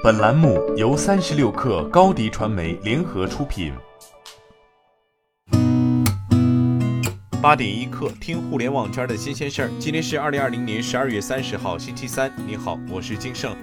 本栏目由三十六氪高低传媒联合出品。八点一刻，听互联网圈的新鲜事儿。今天是二零二零年十二月三十号，星期三。你好，我是金盛。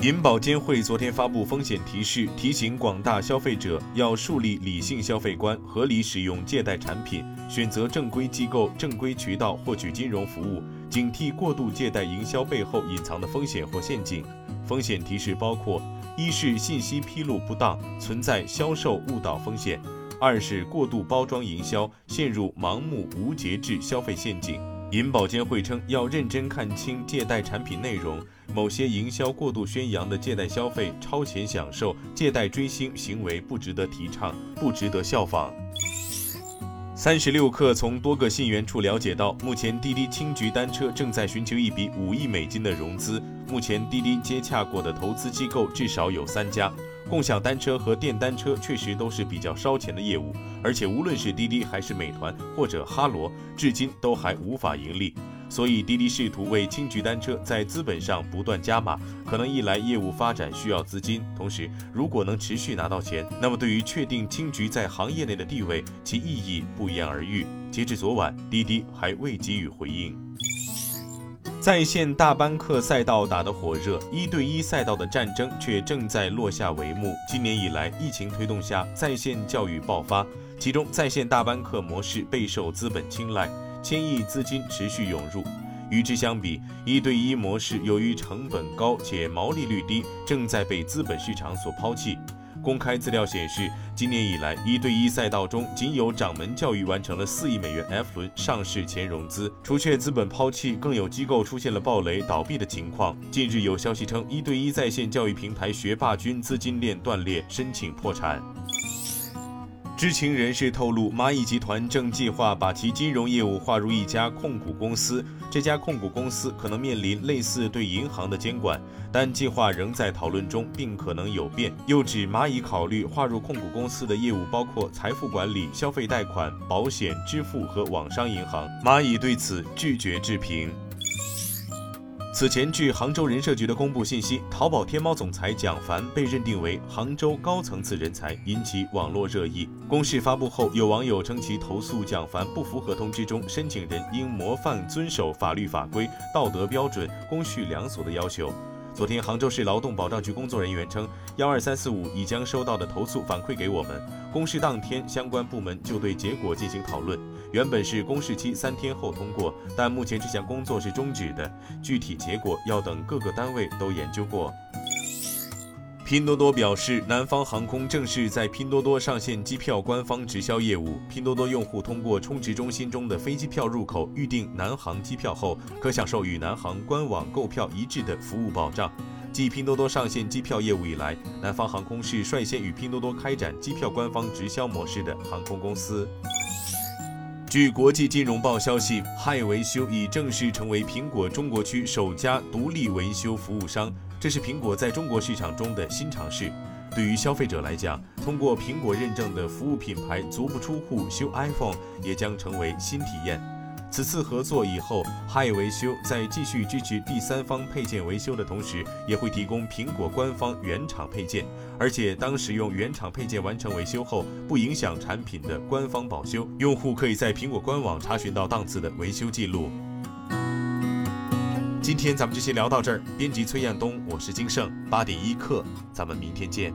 银保监会昨天发布风险提示，提醒广大消费者要树立理性消费观，合理使用借贷产品，选择正规机构、正规渠道获取金融服务。警惕过度借贷营销背后隐藏的风险或陷阱。风险提示包括：一是信息披露不当，存在销售误导风险；二是过度包装营销，陷入盲目无节制消费陷阱。银保监会称，要认真看清借贷产品内容，某些营销过度宣扬的借贷消费、超前享受、借贷追星行为不值得提倡，不值得效仿。三十六氪从多个信源处了解到，目前滴滴青桔单车正在寻求一笔五亿美金的融资。目前滴滴接洽过的投资机构至少有三家。共享单车和电单车确实都是比较烧钱的业务，而且无论是滴滴还是美团或者哈罗，至今都还无法盈利。所以滴滴试图为青桔单车在资本上不断加码，可能一来业务发展需要资金，同时如果能持续拿到钱，那么对于确定青桔在行业内的地位，其意义不言而喻。截至昨晚，滴滴还未给予回应。在线大班课赛道打得火热，一对一赛道的战争却正在落下帷幕。今年以来，疫情推动下，在线教育爆发，其中在线大班课模式备受资本青睐，千亿资金持续涌入。与之相比，一对一模式由于成本高且毛利率低，正在被资本市场所抛弃。公开资料显示，今年以来，一对一赛道中仅有掌门教育完成了四亿美元 F 轮上市前融资。除却资本抛弃，更有机构出现了暴雷倒闭的情况。近日有消息称，一对一在线教育平台学霸君资金链断裂，申请破产。知情人士透露，蚂蚁集团正计划把其金融业务划入一家控股公司，这家控股公司可能面临类似对银行的监管，但计划仍在讨论中，并可能有变。又指蚂蚁考虑划入控股公司的业务包括财富管理、消费贷款、保险、支付和网商银行。蚂蚁对此拒绝置评。此前，据杭州人社局的公布信息，淘宝天猫总裁蒋凡被认定为杭州高层次人才，引起网络热议。公示发布后，有网友称其投诉蒋凡不符合通知中申请人应模范遵守法律法规、道德标准、公序良俗的要求。昨天，杭州市劳动保障局工作人员称，幺二三四五已将收到的投诉反馈给我们，公示当天相关部门就对结果进行讨论。原本是公示期三天后通过，但目前这项工作是终止的，具体结果要等各个单位都研究过。拼多多表示，南方航空正式在拼多多上线机票官方直销业务。拼多多用户通过充值中心中的飞机票入口预订南航机票后，可享受与南航官网购票一致的服务保障。继拼多多上线机票业务以来，南方航空是率先与拼多多开展机票官方直销模式的航空公司。据国际金融报消息，嗨维修已正式成为苹果中国区首家独立维修服务商，这是苹果在中国市场中的新尝试。对于消费者来讲，通过苹果认证的服务品牌足不出户修 iPhone 也将成为新体验。此次合作以后，嗨维修在继续支持第三方配件维修的同时，也会提供苹果官方原厂配件。而且，当使用原厂配件完成维修后，不影响产品的官方保修，用户可以在苹果官网查询到档次的维修记录。今天咱们就先聊到这儿。编辑崔彦东，我是金盛，八点一刻，咱们明天见。